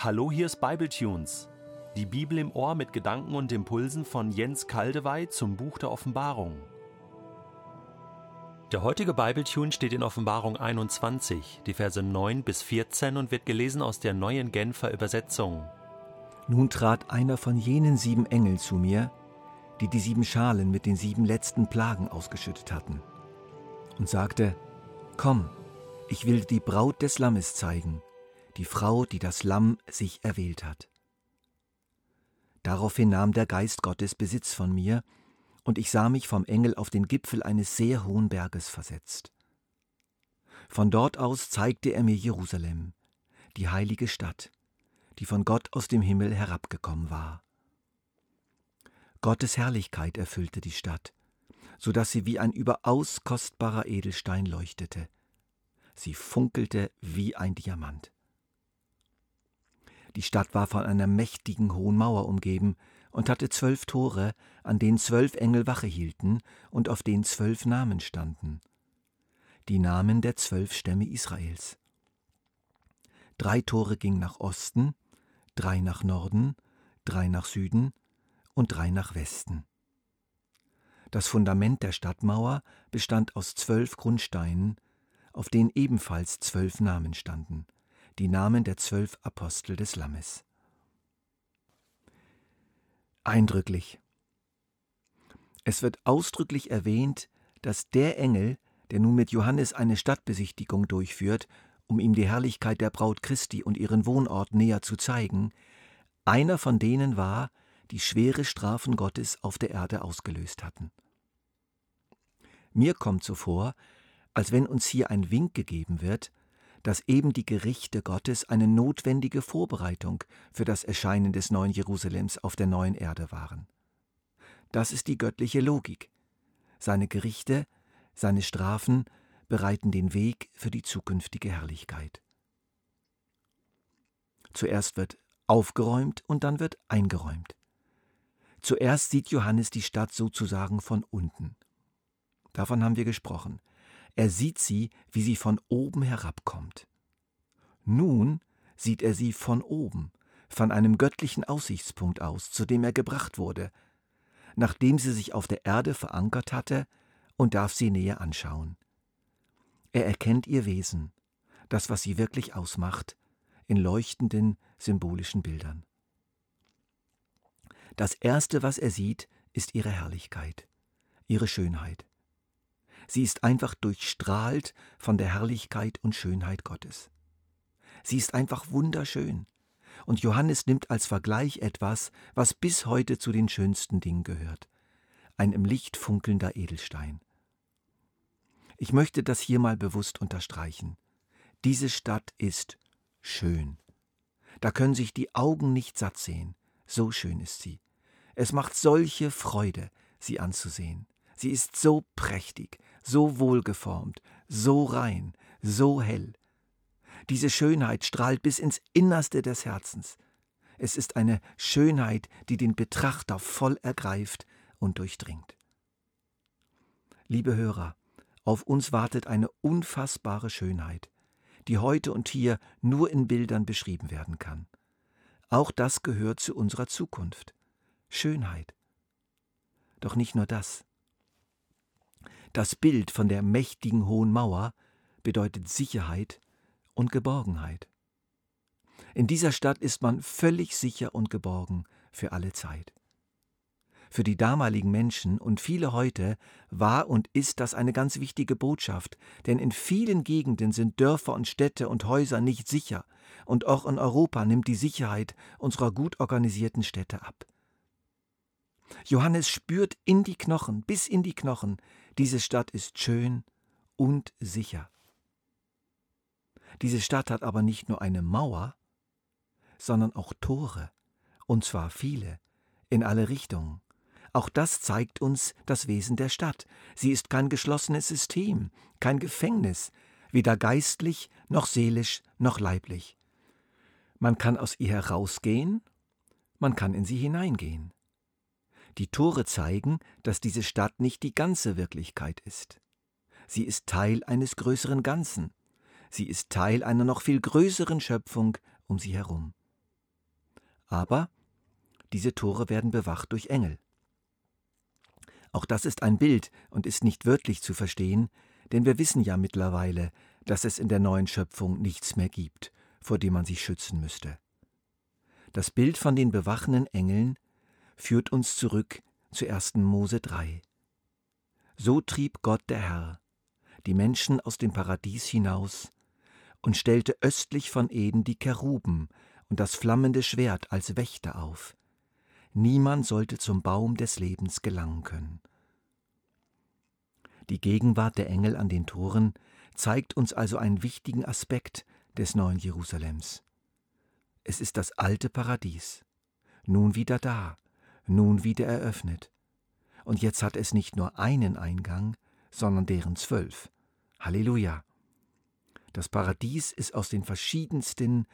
Hallo, hier ist Bibletunes. Die Bibel im Ohr mit Gedanken und Impulsen von Jens Kaldewey zum Buch der Offenbarung. Der heutige Bibletune steht in Offenbarung 21, die Verse 9 bis 14 und wird gelesen aus der neuen Genfer Übersetzung. Nun trat einer von jenen sieben Engeln zu mir, die die sieben Schalen mit den sieben letzten Plagen ausgeschüttet hatten, und sagte, Komm, ich will die Braut des Lammes zeigen, die Frau, die das Lamm sich erwählt hat. Daraufhin nahm der Geist Gottes Besitz von mir, und ich sah mich vom Engel auf den Gipfel eines sehr hohen Berges versetzt. Von dort aus zeigte er mir Jerusalem, die heilige Stadt, die von Gott aus dem Himmel herabgekommen war. Gottes Herrlichkeit erfüllte die Stadt, so dass sie wie ein überaus kostbarer Edelstein leuchtete. Sie funkelte wie ein Diamant. Die Stadt war von einer mächtigen hohen Mauer umgeben und hatte zwölf Tore, an denen zwölf Engel Wache hielten und auf denen zwölf Namen standen. Die Namen der zwölf Stämme Israels. Drei Tore gingen nach Osten, drei nach Norden, drei nach Süden und drei nach Westen. Das Fundament der Stadtmauer bestand aus zwölf Grundsteinen, auf denen ebenfalls zwölf Namen standen die Namen der zwölf Apostel des Lammes. Eindrücklich. Es wird ausdrücklich erwähnt, dass der Engel, der nun mit Johannes eine Stadtbesichtigung durchführt, um ihm die Herrlichkeit der Braut Christi und ihren Wohnort näher zu zeigen, einer von denen war, die schwere Strafen Gottes auf der Erde ausgelöst hatten. Mir kommt so vor, als wenn uns hier ein Wink gegeben wird, dass eben die Gerichte Gottes eine notwendige Vorbereitung für das Erscheinen des neuen Jerusalems auf der neuen Erde waren. Das ist die göttliche Logik. Seine Gerichte, seine Strafen bereiten den Weg für die zukünftige Herrlichkeit. Zuerst wird aufgeräumt und dann wird eingeräumt. Zuerst sieht Johannes die Stadt sozusagen von unten. Davon haben wir gesprochen. Er sieht sie, wie sie von oben herabkommt. Nun sieht er sie von oben, von einem göttlichen Aussichtspunkt aus, zu dem er gebracht wurde, nachdem sie sich auf der Erde verankert hatte, und darf sie näher anschauen. Er erkennt ihr Wesen, das, was sie wirklich ausmacht, in leuchtenden symbolischen Bildern. Das Erste, was er sieht, ist ihre Herrlichkeit, ihre Schönheit. Sie ist einfach durchstrahlt von der Herrlichkeit und Schönheit Gottes. Sie ist einfach wunderschön. Und Johannes nimmt als Vergleich etwas, was bis heute zu den schönsten Dingen gehört. Ein im Licht funkelnder Edelstein. Ich möchte das hier mal bewusst unterstreichen. Diese Stadt ist schön. Da können sich die Augen nicht satt sehen. So schön ist sie. Es macht solche Freude, sie anzusehen. Sie ist so prächtig, so wohlgeformt, so rein, so hell. Diese Schönheit strahlt bis ins Innerste des Herzens. Es ist eine Schönheit, die den Betrachter voll ergreift und durchdringt. Liebe Hörer, auf uns wartet eine unfassbare Schönheit, die heute und hier nur in Bildern beschrieben werden kann. Auch das gehört zu unserer Zukunft. Schönheit. Doch nicht nur das. Das Bild von der mächtigen hohen Mauer bedeutet Sicherheit und Geborgenheit. In dieser Stadt ist man völlig sicher und geborgen für alle Zeit. Für die damaligen Menschen und viele heute war und ist das eine ganz wichtige Botschaft, denn in vielen Gegenden sind Dörfer und Städte und Häuser nicht sicher, und auch in Europa nimmt die Sicherheit unserer gut organisierten Städte ab. Johannes spürt in die Knochen, bis in die Knochen, diese Stadt ist schön und sicher. Diese Stadt hat aber nicht nur eine Mauer, sondern auch Tore, und zwar viele, in alle Richtungen. Auch das zeigt uns das Wesen der Stadt. Sie ist kein geschlossenes System, kein Gefängnis, weder geistlich noch seelisch noch leiblich. Man kann aus ihr herausgehen, man kann in sie hineingehen. Die Tore zeigen, dass diese Stadt nicht die ganze Wirklichkeit ist. Sie ist Teil eines größeren Ganzen. Sie ist Teil einer noch viel größeren Schöpfung um sie herum. Aber diese Tore werden bewacht durch Engel. Auch das ist ein Bild und ist nicht wörtlich zu verstehen, denn wir wissen ja mittlerweile, dass es in der neuen Schöpfung nichts mehr gibt, vor dem man sich schützen müsste. Das Bild von den bewachenden Engeln führt uns zurück zu 1. Mose 3. So trieb Gott der Herr die Menschen aus dem Paradies hinaus und stellte östlich von Eden die Keruben und das flammende Schwert als Wächter auf. Niemand sollte zum Baum des Lebens gelangen können. Die Gegenwart der Engel an den Toren zeigt uns also einen wichtigen Aspekt des neuen Jerusalems. Es ist das alte Paradies, nun wieder da, nun wieder eröffnet. Und jetzt hat es nicht nur einen Eingang, sondern deren zwölf. Halleluja. Das Paradies ist aus den verschiedensten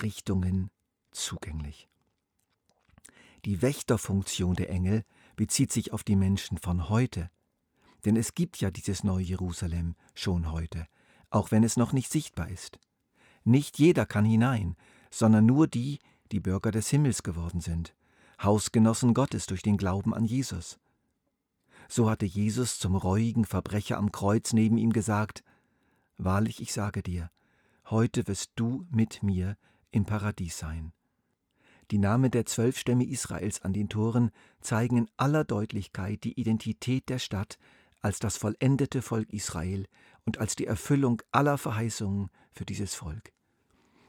Richtungen zugänglich. Die Wächterfunktion der Engel bezieht sich auf die Menschen von heute. Denn es gibt ja dieses neue Jerusalem schon heute, auch wenn es noch nicht sichtbar ist. Nicht jeder kann hinein, sondern nur die, die Bürger des Himmels geworden sind, Hausgenossen Gottes durch den Glauben an Jesus. So hatte Jesus zum reuigen Verbrecher am Kreuz neben ihm gesagt, Wahrlich, ich sage dir, heute wirst du mit mir im Paradies sein. Die Namen der zwölf Stämme Israels an den Toren zeigen in aller Deutlichkeit die Identität der Stadt als das vollendete Volk Israel und als die Erfüllung aller Verheißungen für dieses Volk.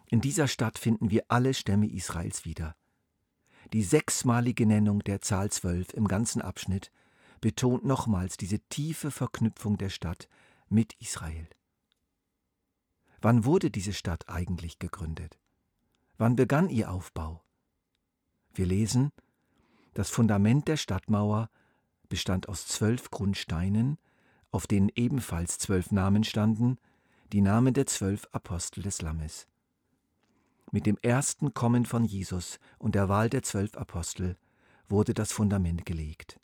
In dieser Stadt finden wir alle Stämme Israels wieder. Die sechsmalige Nennung der Zahl zwölf im ganzen Abschnitt betont nochmals diese tiefe Verknüpfung der Stadt mit Israel. Wann wurde diese Stadt eigentlich gegründet? Wann begann ihr Aufbau? Wir lesen, das Fundament der Stadtmauer bestand aus zwölf Grundsteinen, auf denen ebenfalls zwölf Namen standen, die Namen der zwölf Apostel des Lammes. Mit dem ersten Kommen von Jesus und der Wahl der zwölf Apostel wurde das Fundament gelegt.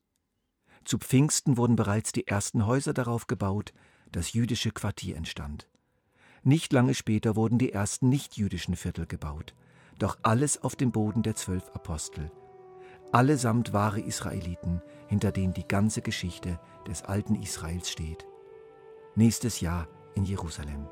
Zu Pfingsten wurden bereits die ersten Häuser darauf gebaut, das jüdische Quartier entstand. Nicht lange später wurden die ersten nichtjüdischen Viertel gebaut, doch alles auf dem Boden der zwölf Apostel. Allesamt wahre Israeliten, hinter denen die ganze Geschichte des alten Israels steht. Nächstes Jahr in Jerusalem.